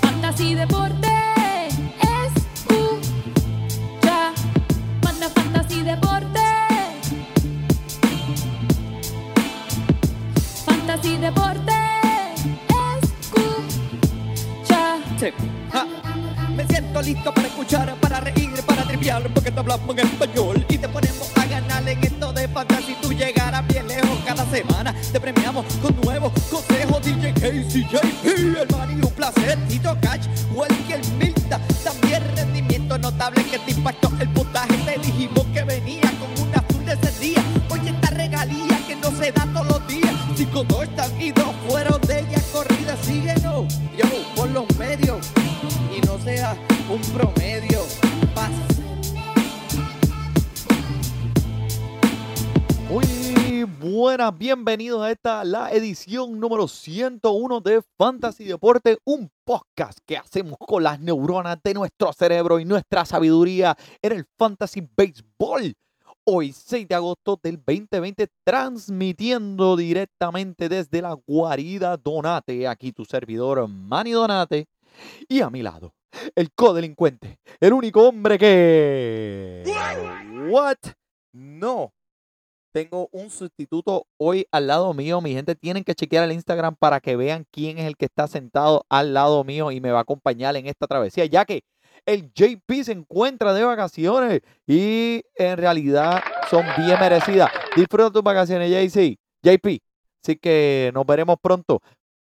Fantasy Deporte escucha. Manda Fantasy Deporte. Fantasy Deporte escucha. Sí. Ja. Me siento listo para escuchar, para reír, para triviar, porque te hablamos en español y te ponemos Te premiamos con nuevos consejos. DJ Casey, JP, el Manny, un placer. Tito Cash, Welker Milta, también rendimiento notable que te impactó bienvenidos a esta, la edición número 101 de Fantasy Deporte, un podcast que hacemos con las neuronas de nuestro cerebro y nuestra sabiduría en el Fantasy Baseball. Hoy, 6 de agosto del 2020, transmitiendo directamente desde la guarida Donate, aquí tu servidor Manny Donate, y a mi lado, el codelincuente, el único hombre que... What? No, tengo un sustituto hoy al lado mío. Mi gente tienen que chequear el Instagram para que vean quién es el que está sentado al lado mío y me va a acompañar en esta travesía, ya que el JP se encuentra de vacaciones y en realidad son bien merecidas. Disfruta tus vacaciones, JC. JP. Así que nos veremos pronto.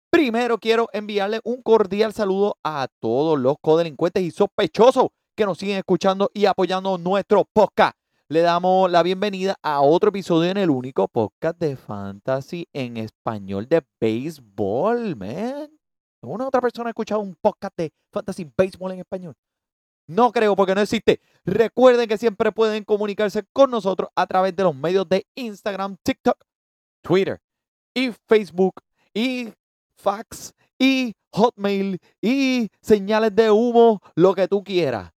Primero quiero enviarle un cordial saludo a todos los codelincuentes y sospechosos que nos siguen escuchando y apoyando nuestro podcast le damos la bienvenida a otro episodio en el único podcast de fantasy en español de béisbol, man. ¿Una otra persona ha escuchado un podcast de fantasy béisbol en español? No creo porque no existe. Recuerden que siempre pueden comunicarse con nosotros a través de los medios de Instagram, TikTok, Twitter y Facebook y fax y hotmail y señales de humo, lo que tú quieras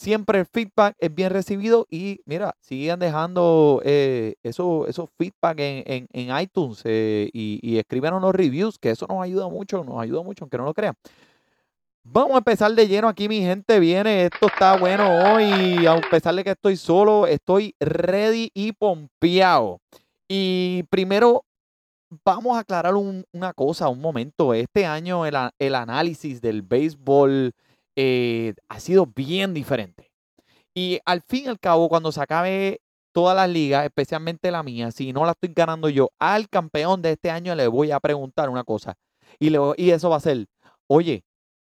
siempre el feedback es bien recibido y mira, sigan dejando eh, esos eso feedback en, en, iTunes eh, y, y escriban unos reviews, que eso nos ayuda mucho, nos ayuda mucho, aunque no lo crean. Vamos a empezar de lleno aquí, mi gente. Viene, esto está bueno hoy. A pesar de que estoy solo, estoy ready y pompeado. Y primero, vamos a aclarar un- una cosa, un momento. Este año el, el análisis del béisbol eh, ha sido bien diferente. Y al fin y al cabo, cuando se acabe todas las ligas, especialmente la mía, si no la estoy ganando yo, al campeón de este año le voy a preguntar una cosa. Y, le voy- y eso va a ser, oye,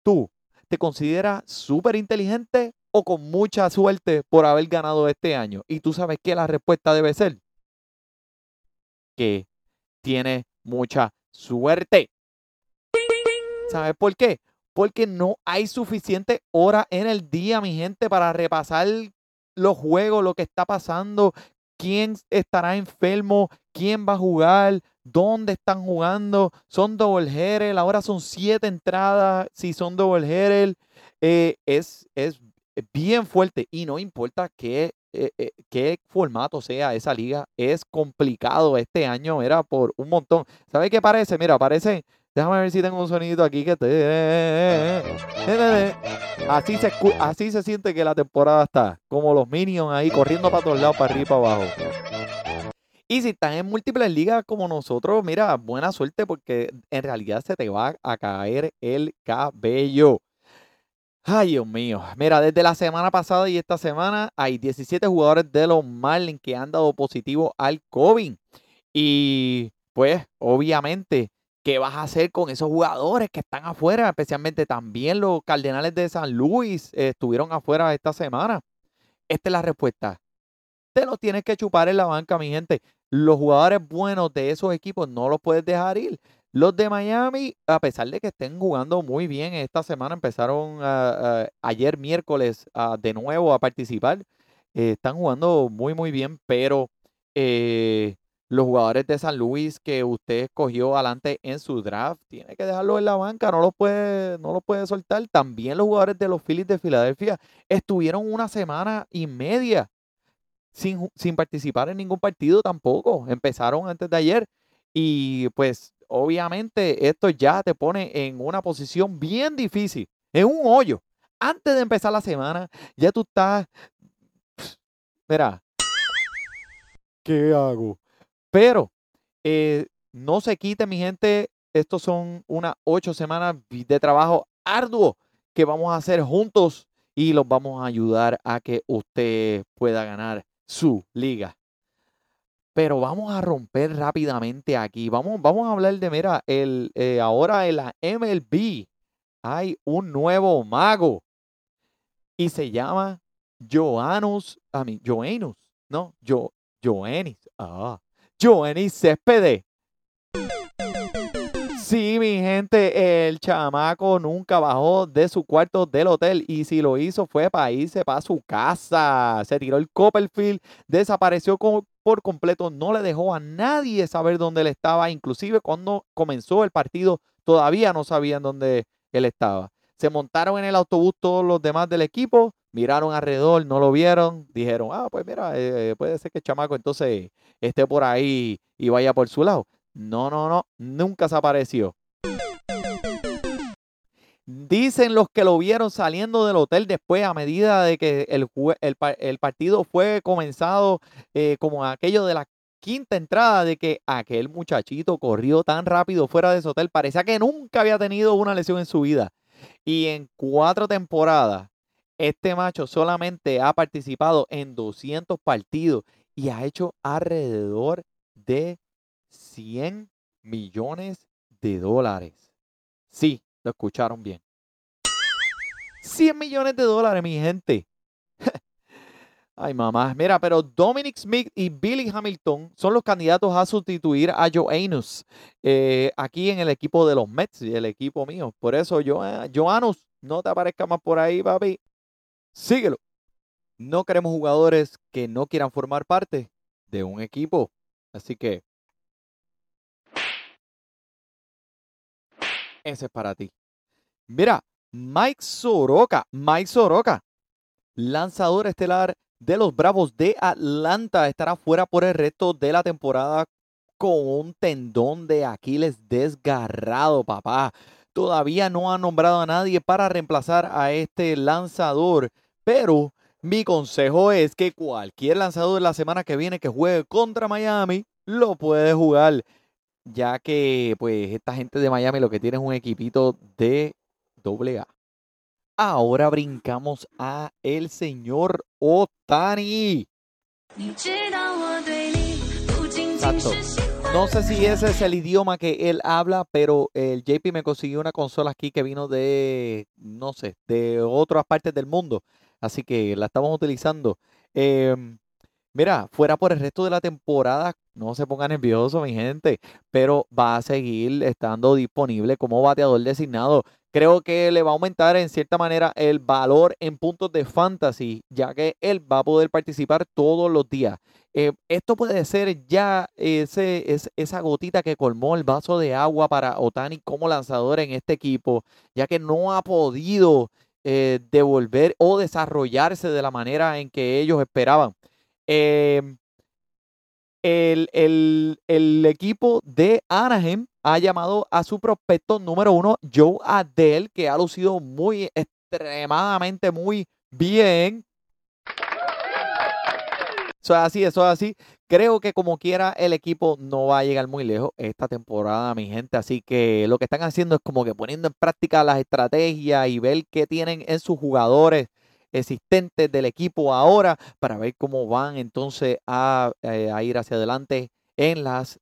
tú, ¿te consideras súper inteligente o con mucha suerte por haber ganado este año? Y tú sabes que la respuesta debe ser que tiene mucha suerte. ¿Sabes por qué? Porque no hay suficiente hora en el día, mi gente, para repasar los juegos, lo que está pasando, quién estará enfermo, quién va a jugar, dónde están jugando. Son double header, ahora son siete entradas. Si son double header, eh, es, es bien fuerte y no importa qué, eh, eh, qué formato sea esa liga, es complicado este año, era por un montón. ¿Sabe qué parece? Mira, parece, déjame ver si tengo un sonido aquí que te... Así se, así se siente que la temporada está, como los Minions ahí corriendo para todos lados, para arriba y para abajo. Y si están en múltiples ligas como nosotros, mira, buena suerte porque en realidad se te va a caer el cabello. Ay, Dios mío. Mira, desde la semana pasada y esta semana hay 17 jugadores de los Marlins que han dado positivo al COVID. Y pues, obviamente, ¿qué vas a hacer con esos jugadores que están afuera? Especialmente también los Cardenales de San Luis eh, estuvieron afuera esta semana. Esta es la respuesta. Te lo tienes que chupar en la banca, mi gente. Los jugadores buenos de esos equipos no los puedes dejar ir. Los de Miami, a pesar de que estén jugando muy bien esta semana, empezaron ayer miércoles de nuevo a participar. Eh, están jugando muy, muy bien, pero eh, los jugadores de San Luis que usted escogió adelante en su draft, tiene que dejarlo en la banca, no los puede, no puede soltar. También los jugadores de los Phillies de Filadelfia estuvieron una semana y media sin, sin participar en ningún partido tampoco. Empezaron antes de ayer Y pues obviamente esto ya te pone en una posición bien difícil, en un hoyo. Antes de empezar la semana, ya tú estás, mira, ¿qué hago? Pero eh, no se quite, mi gente, estos son unas ocho semanas de trabajo arduo que vamos a hacer juntos y los vamos a ayudar a que usted pueda ganar su liga. Pero vamos a romper rápidamente aquí. Vamos, vamos a hablar de, mira, el, eh, ahora en la MLB hay un nuevo mago y se llama Joanus, a mí, Joanus, no, Yo, Joanis, ah, Joanis Céspedes. Sí, mi gente, el chamaco nunca bajó de su cuarto del hotel y si lo hizo fue para irse para su casa. Se tiró el Copperfield, desapareció por completo, no le dejó a nadie saber dónde él estaba, inclusive cuando comenzó el partido todavía no sabían dónde él estaba. Se montaron en el autobús todos los demás del equipo, miraron alrededor, no lo vieron, dijeron, ah, pues mira, eh, puede ser que el chamaco entonces esté por ahí y vaya por su lado. No, no, no, nunca se apareció. Dicen los que lo vieron saliendo del hotel después a medida de que el, el, partido fue comenzado eh, como aquello de la quinta entrada de que aquel muchachito corrió tan rápido fuera de ese hotel. Parecía que nunca había tenido una lesión en su vida. Y en cuatro temporadas, este macho solamente ha participado en 200 partidos y ha hecho alrededor de 100 millones de dólares. Sí, lo escucharon bien. 100 millones de dólares, mi gente. Ay, mamá. Mira, pero Dominic Smith y Billy Hamilton son los candidatos a sustituir a Joanus eh, aquí en el equipo de los Mets, el equipo mío. Por eso, Joanus, no te aparezca más por ahí, papi. Síguelo. No queremos jugadores que no quieran formar parte de un equipo. Así que ese es para ti. Mira, Mike Soroka, Mike Soroka, lanzador estelar de los Bravos de Atlanta, estará fuera por el resto de la temporada con un tendón de Aquiles desgarrado, papá. Todavía no ha nombrado a nadie para reemplazar a este lanzador, pero mi consejo es que cualquier lanzador de la semana que viene que juegue contra Miami lo puede jugar ya que pues esta gente de Miami lo que tiene es un equipito de doble A. Ahora brincamos a el señor Otani. No sé si ese es el idioma que él habla, pero el JP me consiguió una consola aquí que vino de, no sé, de otras partes del mundo. Así que la estamos utilizando. Em, Mira, fuera por el resto de la temporada, no se ponga nervioso, mi gente, pero va a seguir estando disponible como bateador designado. Creo que le va a aumentar en cierta manera el valor en puntos de fantasy, ya que él va a poder participar todos los días. Eh, esto puede ser ya esa gotita que colmó el vaso de agua para Otani como lanzador en este equipo, ya que no ha podido eh, devolver o desarrollarse de la manera en que ellos esperaban. Em, el, equipo de Anaheim ha llamado a su prospecto número uno, Joe Adele, que ha lucido muy, extremadamente muy bien. Eso es así, eso es así. Creo que como quiera el equipo no va a llegar muy lejos esta temporada, mi gente. Así que lo que están haciendo es como que poniendo en práctica las estrategias y ver qué tienen en sus jugadores existentes del equipo ahora para ver cómo van entonces a, eh, ir hacia adelante en las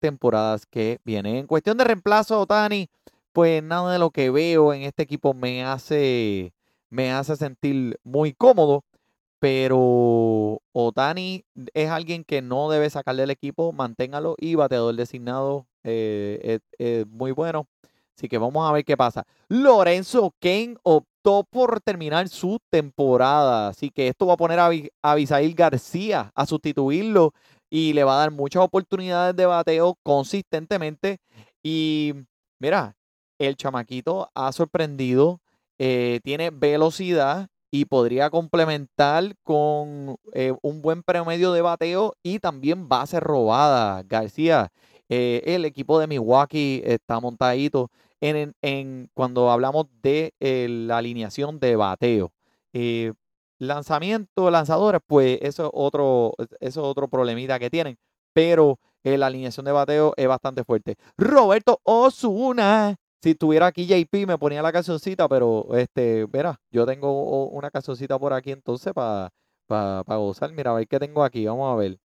temporadas que vienen. En cuestión de reemplazo, Otani, pues nada de lo que veo en este equipo me hace, me hace sentir muy cómodo. Pero Otani es alguien que no debe sacar del equipo, manténgalo y bateador designado eh, es, muy bueno. Así que vamos a ver qué pasa. Lorenzo Kane por terminar su temporada. Así que esto va a poner a, Abisail García a sustituirlo y le va a dar muchas oportunidades de bateo consistentemente. Y mira, el chamaquito ha sorprendido, eh, tiene velocidad y podría complementar con eh, un buen promedio de bateo y también base robada, García. Eh, el equipo de Milwaukee está montadito en, en- cuando hablamos de eh, la alineación de bateo. Lanzamiento, lanzadores, pues eso es otro, eso es otro problemita que tienen. Pero la alineación de bateo es bastante fuerte. Roberto Osuna. Si estuviera aquí JP me ponía la cancioncita, pero este, verá, yo tengo una cancioncita por aquí entonces para gozar. Mira, a ver qué tengo aquí. Vamos a ver.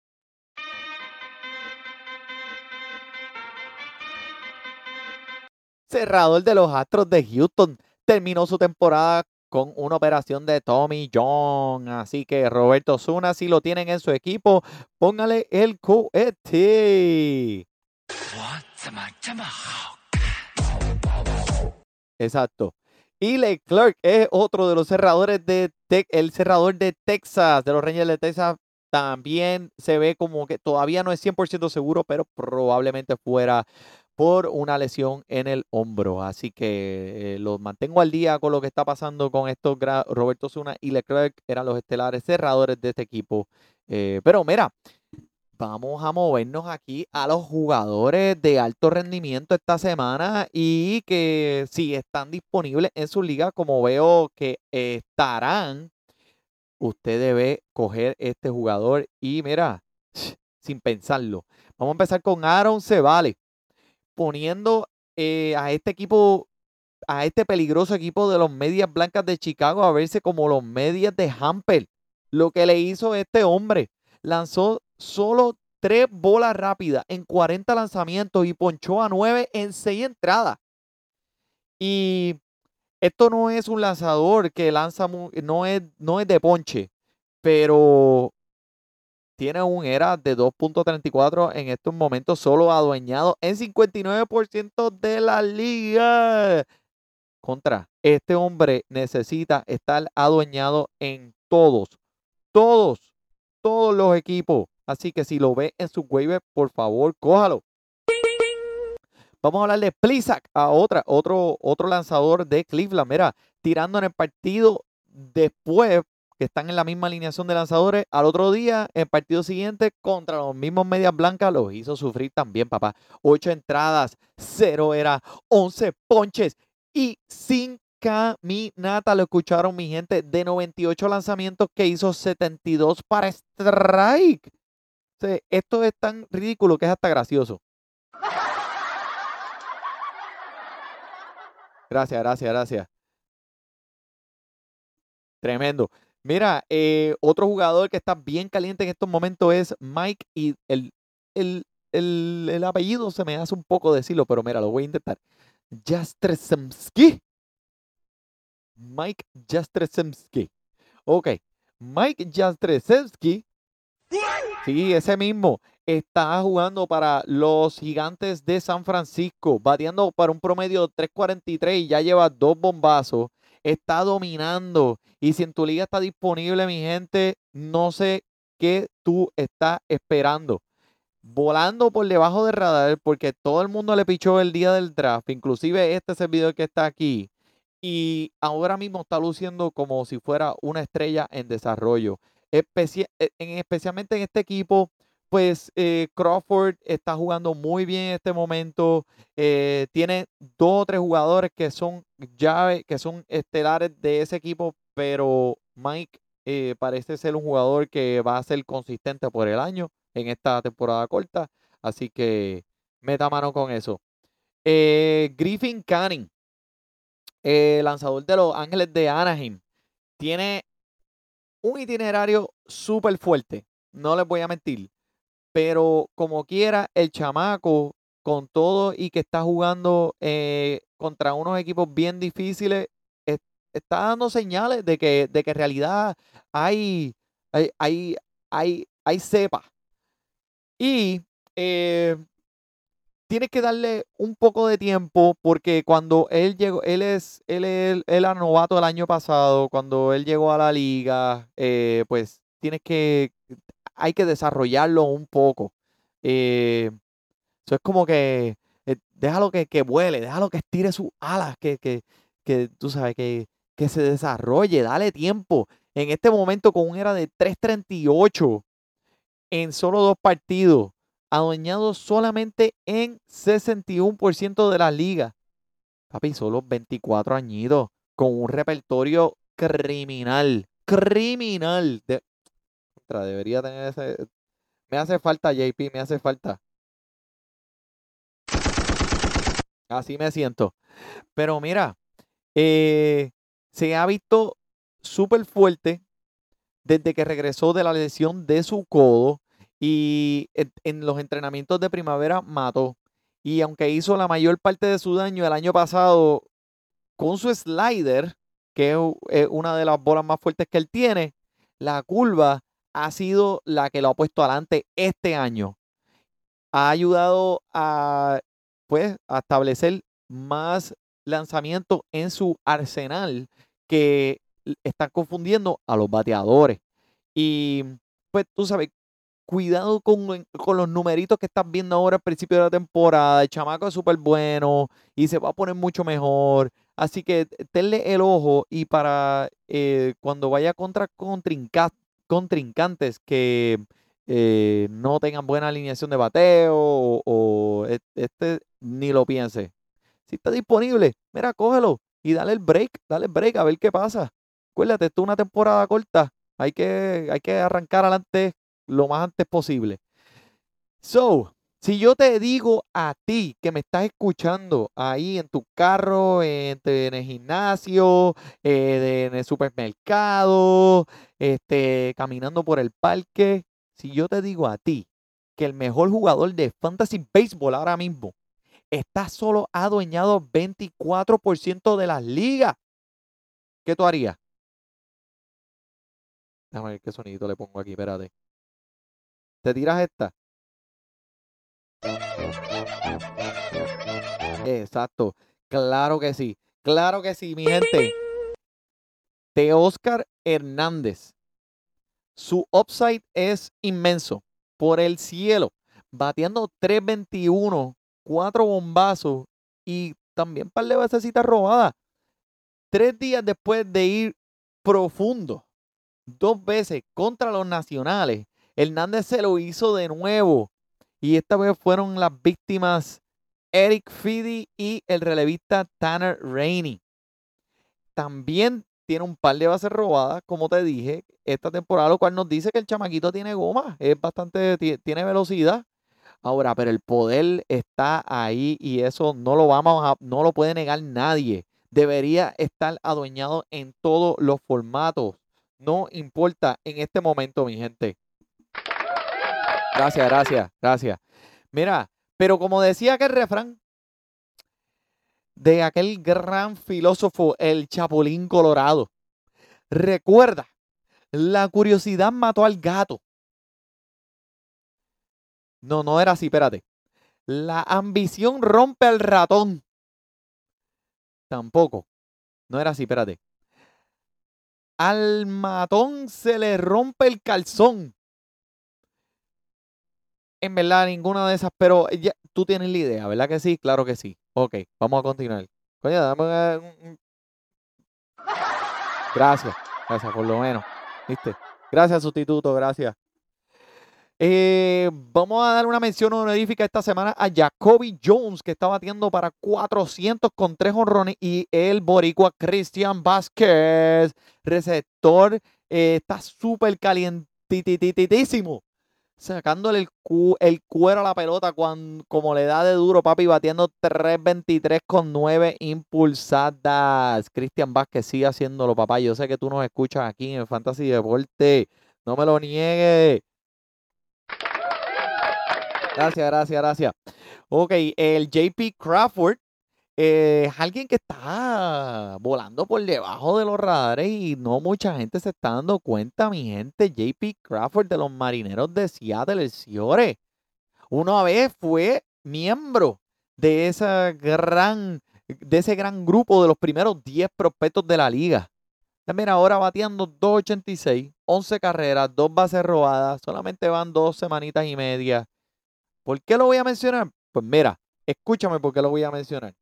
cerrador de los Astros de Houston, terminó su temporada con una operación de Tommy John. Así que Roberto Zuna, si lo tienen en su equipo, póngale el cohete. Exacto. Y Leclerc es otro de los cerradores de el cerrador de Texas, de los Rangers de Texas. También se ve como que todavía no es 100% seguro, pero probablemente fuera por una lesión en el hombro. Así que eh, los mantengo al día con lo que está pasando con estos. Roberto Zuna y Leclerc eran los estelares cerradores de este equipo. Eh, pero mira, vamos a movernos aquí a los jugadores de alto rendimiento esta semana y que si están disponibles en su liga, como veo que estarán, usted debe coger este jugador y mira, sin pensarlo. Vamos a empezar con Aaron Cevale poniendo eh, a este equipo, a este peligroso equipo de los Medias Blancas de Chicago a verse como los Medias de Hamper. Lo que le hizo este hombre, lanzó solo tres bolas rápidas en 40 lanzamientos y ponchó a 9 en 6 entradas. Y esto no es un lanzador que lanza, no es, no es de ponche, pero tiene un ERA de 2.34 en estos momentos, solo adueñado en 59% de la liga. Contra, este hombre necesita estar adueñado en todos, todos, todos los equipos. Así que si lo ve en su waiver, por favor, cójalo. Vamos a hablar de Plisak, a otra, otro, otro lanzador de Cleveland. Mira, tirando en el partido después que están en la misma alineación de lanzadores, al otro día, en el partido siguiente, contra los mismos medias blancas, los hizo sufrir también, papá. Ocho entradas, cero era, once ponches y sin caminata. Lo escucharon, mi gente, de 98 lanzamientos que hizo 72 para strike. Esto es tan ridículo que es hasta gracioso. Gracias, gracias, gracias. Tremendo. Mira, eh, otro jugador que está bien caliente en estos momentos es Mike y el, el, el, el apellido se me hace un poco decirlo, pero mira, lo voy a intentar. Jastrzemski. Mike Jastrzemski. Ok. Mike Jastrzemski. Sí, ese mismo. Está jugando para los gigantes de San Francisco, bateando para un promedio de 3.43 y ya lleva dos bombazos. Está dominando. Y si en tu liga está disponible, mi gente, no sé qué tú estás esperando. Volando por debajo del radar, porque todo el mundo le pichó el día del draft, inclusive este servidor que está aquí. Y ahora mismo está luciendo como si fuera una estrella en desarrollo. Especia- eh, en, especialmente en este equipo, pues eh, Crawford está jugando muy bien en este momento. eh, tiene dos o tres jugadores que son llave, que son estelares de ese equipo, pero Mike eh, parece ser un jugador que va a ser consistente por el año en esta temporada corta. Así que meta mano con eso. Griffin Canning, lanzador de los Ángeles de Anaheim, tiene un itinerario súper fuerte. No les voy a mentir. Pero como quiera, el chamaco, con todo y que está jugando eh, contra unos equipos bien difíciles, es- está dando señales de que, de que en realidad hay, hay, hay, hay, hay cepa. Y eh, tienes que darle un poco de tiempo porque cuando él llegó, él es, él, es- él era novato el año pasado, cuando él llegó a la liga, eh, pues tienes que, hay que desarrollarlo un poco. Eh, es como que eh, déjalo que, que vuele, déjalo que estire sus alas, que, que, que tú sabes, que, que se desarrolle, dale tiempo. En este momento con un era de 338 en solo dos partidos. Adueñado solamente en 61% de las ligas. Papi, solo 24 añitos con un repertorio criminal. Criminal. De... Contra, debería tener ese. Me hace falta, JP, me hace falta. Así me siento. Pero mira, eh, se ha visto súper fuerte desde que regresó de la lesión de su codo y en, los entrenamientos de primavera mató. Y aunque hizo la mayor parte de su daño el año pasado con su slider, que es una de las bolas más fuertes que él tiene, la curva ha sido la que lo ha puesto adelante este año. Ha ayudado a, pues, a establecer más lanzamientos en su arsenal que están confundiendo a los bateadores. Y pues tú sabes, cuidado con, con los numeritos que estás viendo ahora al principio de la temporada. El chamaco es súper bueno y se va a poner mucho mejor. Así que t- tenle el ojo y para eh, cuando vaya contra contrinca- contrincantes que eh, no tengan buena alineación de bateo o, o e- este ni lo piense. Si está disponible, mira, cógelo y dale el break, dale el break a ver qué pasa. Acuérdate, esto es una temporada corta. Hay que, hay que arrancar adelante lo más antes posible. So, si yo te digo a ti que me estás escuchando ahí en tu carro, en, el gimnasio, eh, en el supermercado, este, caminando por el parque, si yo te digo a ti que el mejor jugador de fantasy baseball ahora mismo está solo adueñado 24% de las ligas, ¿qué tú harías? Déjame ver qué sonidito le pongo aquí, espérate. ¿Te tiras esta? Exacto. Claro que sí. Claro que sí, mi gente. De Oscar Hernández. Su upside es inmenso. Por el cielo. Bateando 321, cuatro bombazos y también par de basecitas robadas. Tres días después de ir profundo, dos veces contra los nacionales, Hernández se lo hizo de nuevo. Y esta vez fueron las víctimas Eric Fidi y el relevista Tanner Rainey. También tiene un par de bases robadas, como te dije, esta temporada, lo cual nos dice que el chamaquito tiene goma, es bastante, ti- tiene velocidad. Ahora, pero el poder está ahí y eso no lo vamos a, no lo puede negar nadie. Debería estar adueñado en todos los formatos. No importa en este momento, mi gente. Gracias, gracias, gracias. Mira, pero como decía aquel refrán de aquel gran filósofo, el Chapulín Colorado, recuerda, la curiosidad mató al gato. No, no era así, espérate. La ambición rompe al ratón. Tampoco. No era así, espérate. Al matón se le rompe el calzón. En verdad, ninguna de esas, pero ya, tú tienes la idea, ¿verdad que sí? Claro que sí. Ok, vamos a continuar. Coño, eh, un- Gracias, gracias, por lo menos. ¿Viste? Gracias, sustituto, gracias. Eh, vamos a dar una mención honorífica esta semana a Jacoby Jones, que está batiendo para 400 con 3 honrones, y el boricua Christian Vázquez, receptor, eh, está súper calientitísimo, sacándole el, cu- el cuero a la pelota cuando, como le da de duro, papi, batiendo 3.23 con 9 impulsadas. Christian Vázquez sigue haciéndolo, papá. Yo sé que tú nos escuchas aquí en Fantasy Deporte. No me lo niegues. Gracias, gracias, gracias. Ok, el JP Crawford eh, es alguien que está volando por debajo de los radares y no mucha gente se está dando cuenta, mi gente. JP Crawford de los marineros de Seattle, el Ciore. Una vez fue miembro de gran, de ese gran grupo de los primeros 10 prospectos de la liga. Mira, ahora bateando 2.86, 11 carreras, 2 bases robadas, solamente van dos semanitas y media. ¿Por qué lo voy a mencionar? Pues mira, escúchame por qué lo voy a mencionar.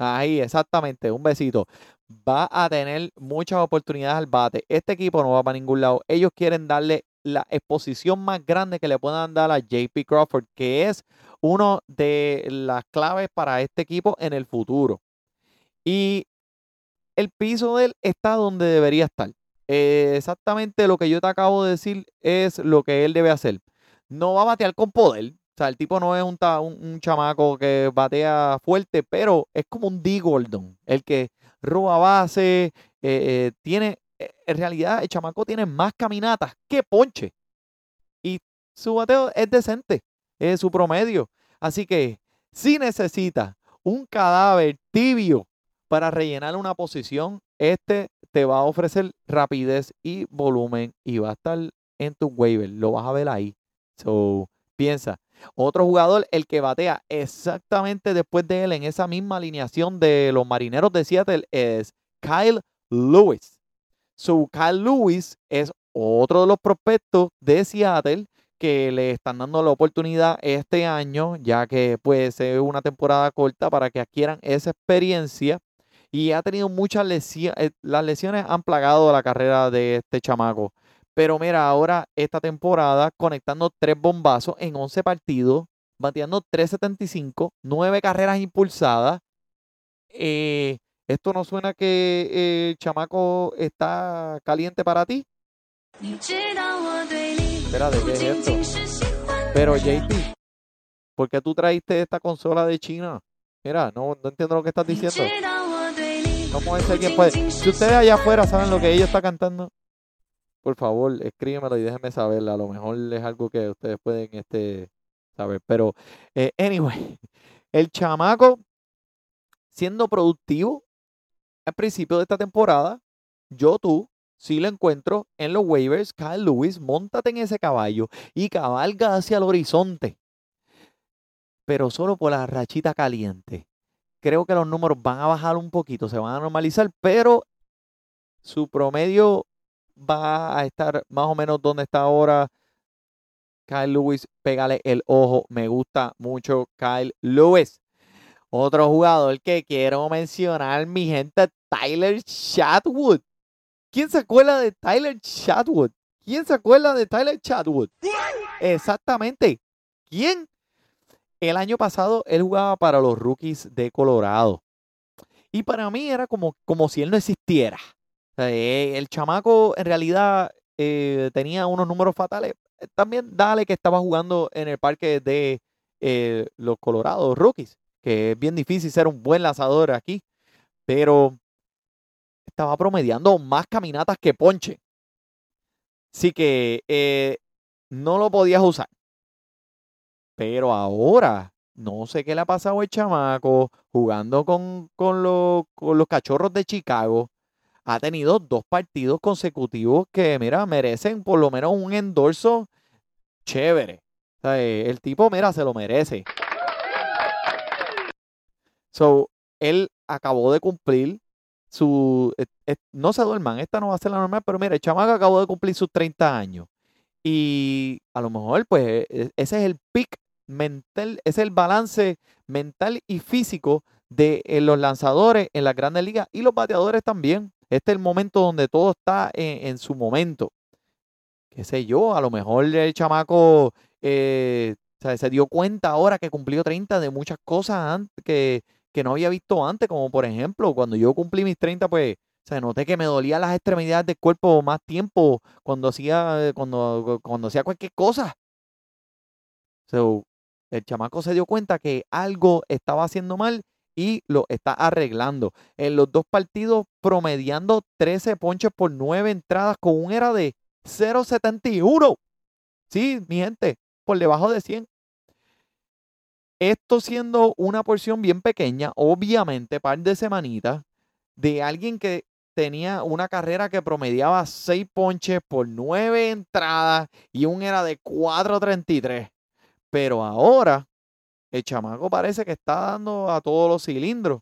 Ahí, exactamente, un besito. Va a tener muchas oportunidades al bate. Este equipo no va para ningún lado. Ellos quieren darle la exposición más grande que le puedan dar a JP Crawford, que es uno de las claves para este equipo en el futuro. Y el piso de él está donde debería estar. Eh, exactamente lo que yo te acabo de decir es lo que él debe hacer. No va a batear con poder. Sea, el tipo no es un, un, chamaco que batea fuerte, pero es como un D. El que roba base, eh, eh, tiene, en realidad el chamaco tiene más caminatas que ponche. Y su bateo es decente, es su promedio. Así que si necesita un cadáver tibio para rellenar una posición, este te va a ofrecer rapidez y volumen y va a estar en tu waiver. Lo vas a ver ahí. So, piensa. Otro jugador, el que batea exactamente después de él en esa misma alineación de los marineros de Seattle es Kyle Lewis. So, Kyle Lewis es otro de los prospectos de Seattle que le están dando la oportunidad este año, ya que puede ser una temporada corta para que adquieran esa experiencia y ha tenido muchas lesiones. Eh, las lesiones han plagado la carrera de este chamaco. Pero mira, ahora esta temporada conectando tres bombazos en 11 partidos, bateando 3.75, 9 carreras impulsadas. Eh, ¿Esto no suena que el chamaco está caliente para ti? Espérate, ¿qué es esto? Pero JT, ¿por qué tú traíste esta consola de China? Mira, no, no entiendo lo que estás diciendo. ¿Cómo es alguien puede? Si ustedes allá afuera saben lo que ella está cantando, por favor, escríbemelo y déjenme saberla. A lo mejor es algo que ustedes pueden este, saber. Pero, eh, anyway, el chamaco siendo productivo al principio de esta temporada, yo tú, si lo encuentro en los waivers, Kyle Lewis, montate en ese caballo y cabalga hacia el horizonte. Pero solo por la rachita caliente creo que los números van a bajar un poquito, se van a normalizar, pero su promedio va a estar más o menos donde está ahora. Kyle Lewis, pégale el ojo. Me gusta mucho Kyle Lewis. Otro jugador que quiero mencionar, mi gente, Tyler Chatwood. ¿Quién se acuerda de Tyler Chatwood? ¿Quién se acuerda de Tyler Chatwood? Exactamente. ¿Quién? El año pasado él jugaba para los rookies de Colorado. Y para mí era como, como si él no existiera. Eh, el chamaco en realidad eh, tenía unos números fatales. Eh, también dale que estaba jugando en el parque de los Colorado Rookies, que es bien difícil ser un buen lanzador aquí. Pero estaba promediando más caminatas que ponche. Así que no lo podías usar. Pero ahora, no sé qué le ha pasado al chamaco jugando con, los, cachorros de Chicago. Ha tenido dos partidos consecutivos que, mira, merecen por lo menos un endorso chévere. Eh, el tipo, mira, se lo merece. So, él acabó de cumplir su. Eh, eh, no se duerman, esta no va a ser la normal, pero mira, el chamaco acabó de cumplir sus 30 años. Y a lo mejor, pues, ese es el pick mental, es el balance mental y físico de los lanzadores en las grandes ligas y los bateadores también. Este es el momento donde todo está en, su momento. Qué sé yo, a lo mejor el chamaco eh, se dio cuenta ahora que cumplió 30 de muchas cosas que, no había visto antes, como por ejemplo, cuando yo cumplí mis 30, pues se noté que me dolían las extremidades del cuerpo más tiempo cuando hacía, cuando, cuando hacía cualquier cosa. So, el chamaco se dio cuenta que algo estaba haciendo mal y lo está arreglando. En los dos partidos promediando 13 ponches por 9 entradas con un era de 0.71. Sí, mi gente, por debajo de 100. Esto siendo una porción bien pequeña, obviamente, par de semanitas, de alguien que tenía una carrera que promediaba 6 ponches por 9 entradas y un era de 4.33. Pero ahora el chamaco parece que está dando a todos los cilindros.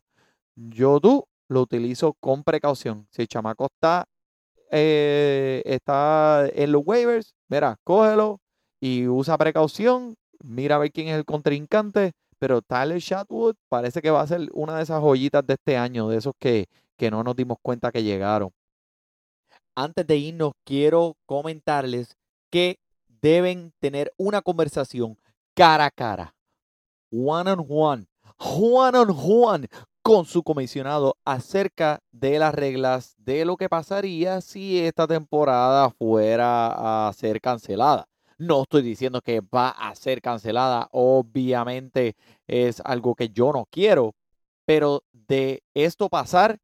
Yo tú lo utilizo con precaución. Si el chamaco está, eh, está en los waivers, mira, cógelo y usa precaución. Mira a ver quién es el contrincante. Pero Tyler Shatwood parece que va a ser una de esas joyitas de este año, de esos que, que no nos dimos cuenta que llegaron. Antes de irnos, quiero comentarles que deben tener una conversación cara a cara, one on one, one on one con su comisionado acerca de las reglas de lo que pasaría si esta temporada fuera a ser cancelada. No estoy diciendo que va a ser cancelada, obviamente es algo que yo no quiero, pero de esto pasar,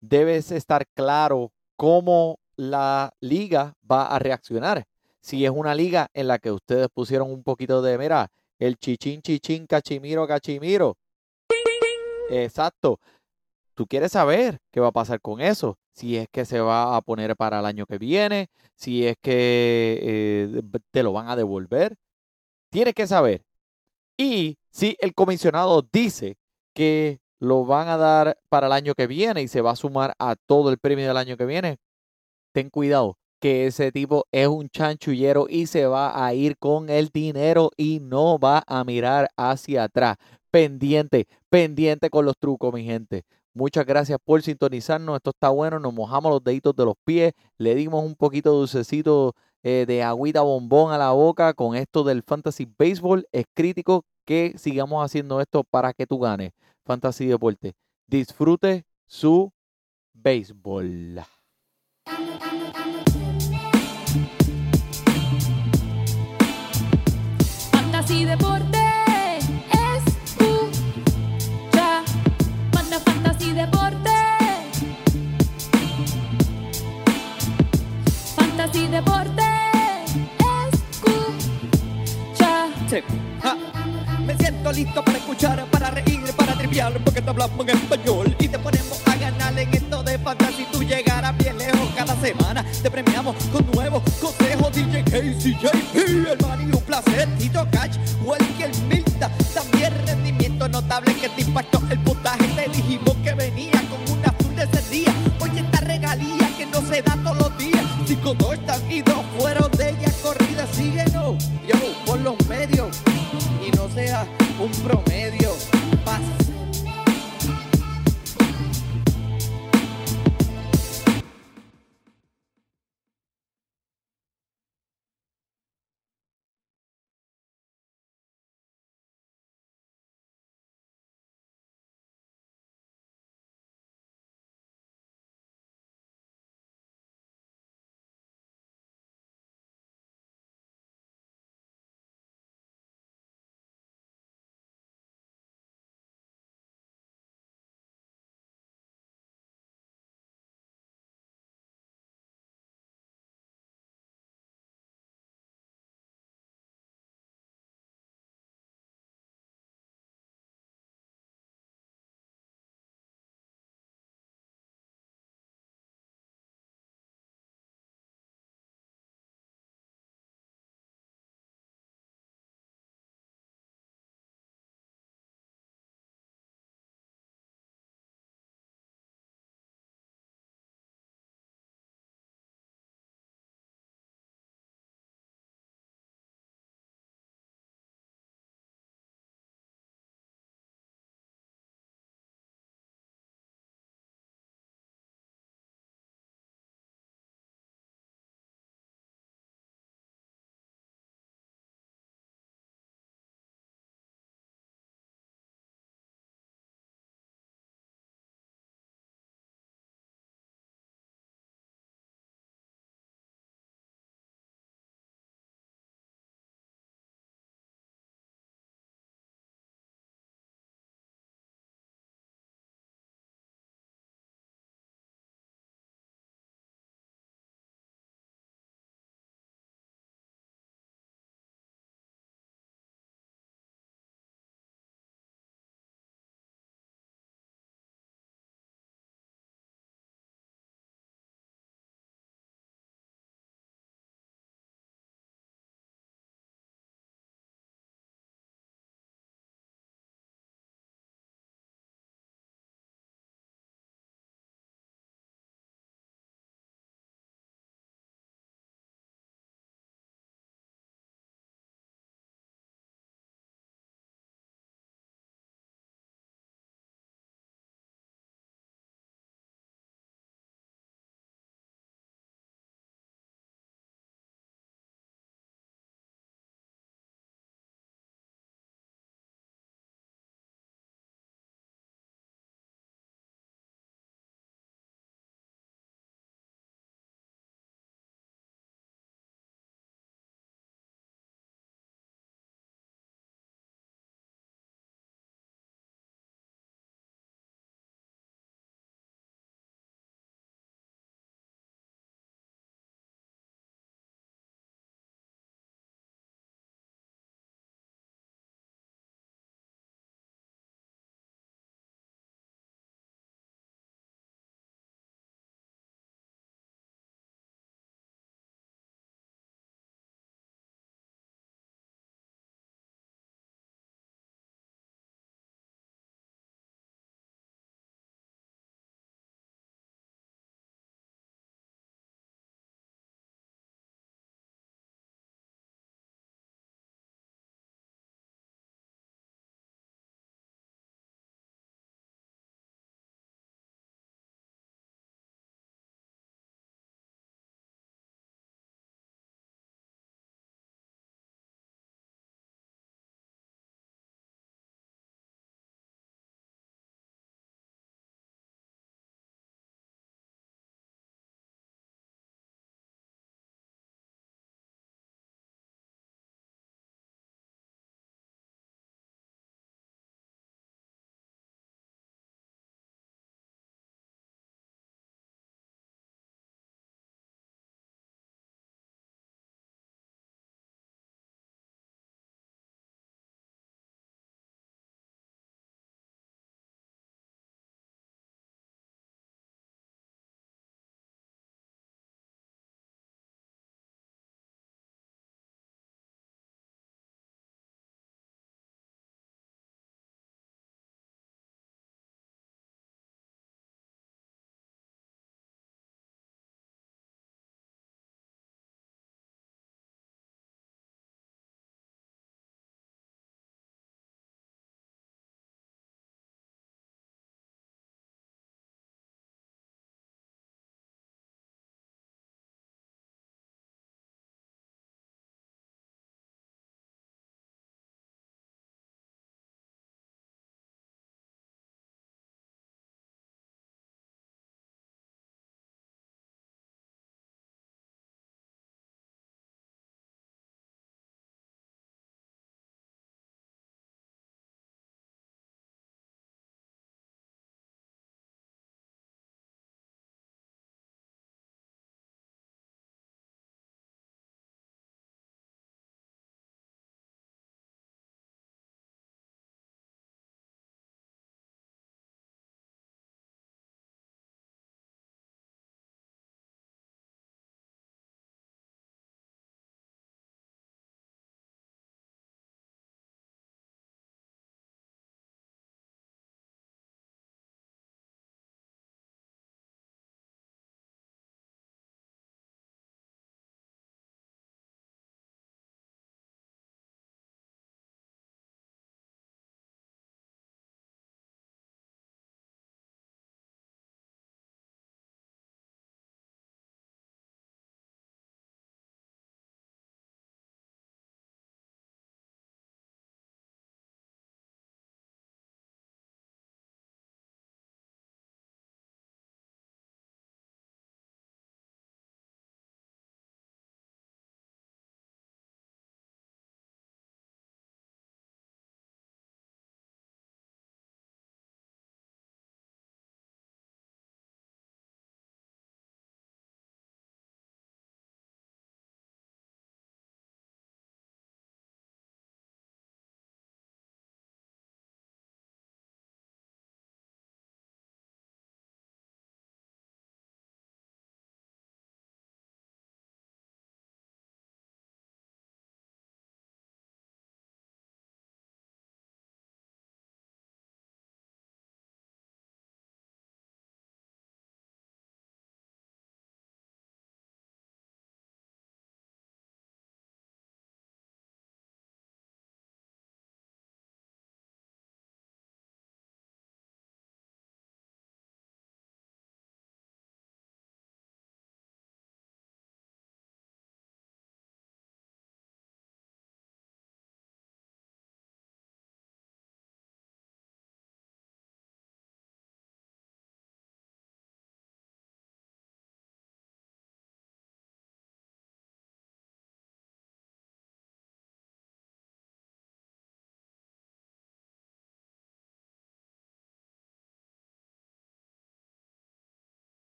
debes estar claro cómo la liga va a reaccionar. Si es una liga en la que ustedes pusieron un poquito de, mira, el chichín, chichín, cachimiro, cachimiro. Exacto. Tú quieres saber qué va a pasar con eso. Si es que se va a poner para el año que viene, si es que eh, te lo van a devolver. Tienes que saber. Y si el comisionado dice que lo van a dar para el año que viene y se va a sumar a todo el premio del año que viene, ten cuidado que ese tipo es un chanchullero y se va a ir con el dinero y no va a mirar hacia atrás. Pendiente, pendiente con los trucos, mi gente. Muchas gracias por sintonizarnos. Esto está bueno. Nos mojamos los deditos de los pies. Le dimos un poquito de dulcecito eh, de agüita bombón a la boca con esto del Fantasy Baseball. Es crítico que sigamos haciendo esto para que tú ganes. Fantasy Deporte. Disfrute su béisbol. Fantasy Deporte escucha. Me siento listo para escuchar, para reír, para triviar, porque te hablamos en español y te ponemos a ganar en esto de fantasy. Tú llegarás bien lejos cada semana. Te premiamos con nuevos consejos. DJ KCJP, el y un placer. Tito Cash, Welker Milta. También rendimiento notable que te impactó el puntaje. Te dijimos que venía con una full de ese día. Oye, esta regalía que no se da todos Cinco dos y dos fueron de ella corrida. Síguenos, yo, por los medios y no sea un promedio. Paz,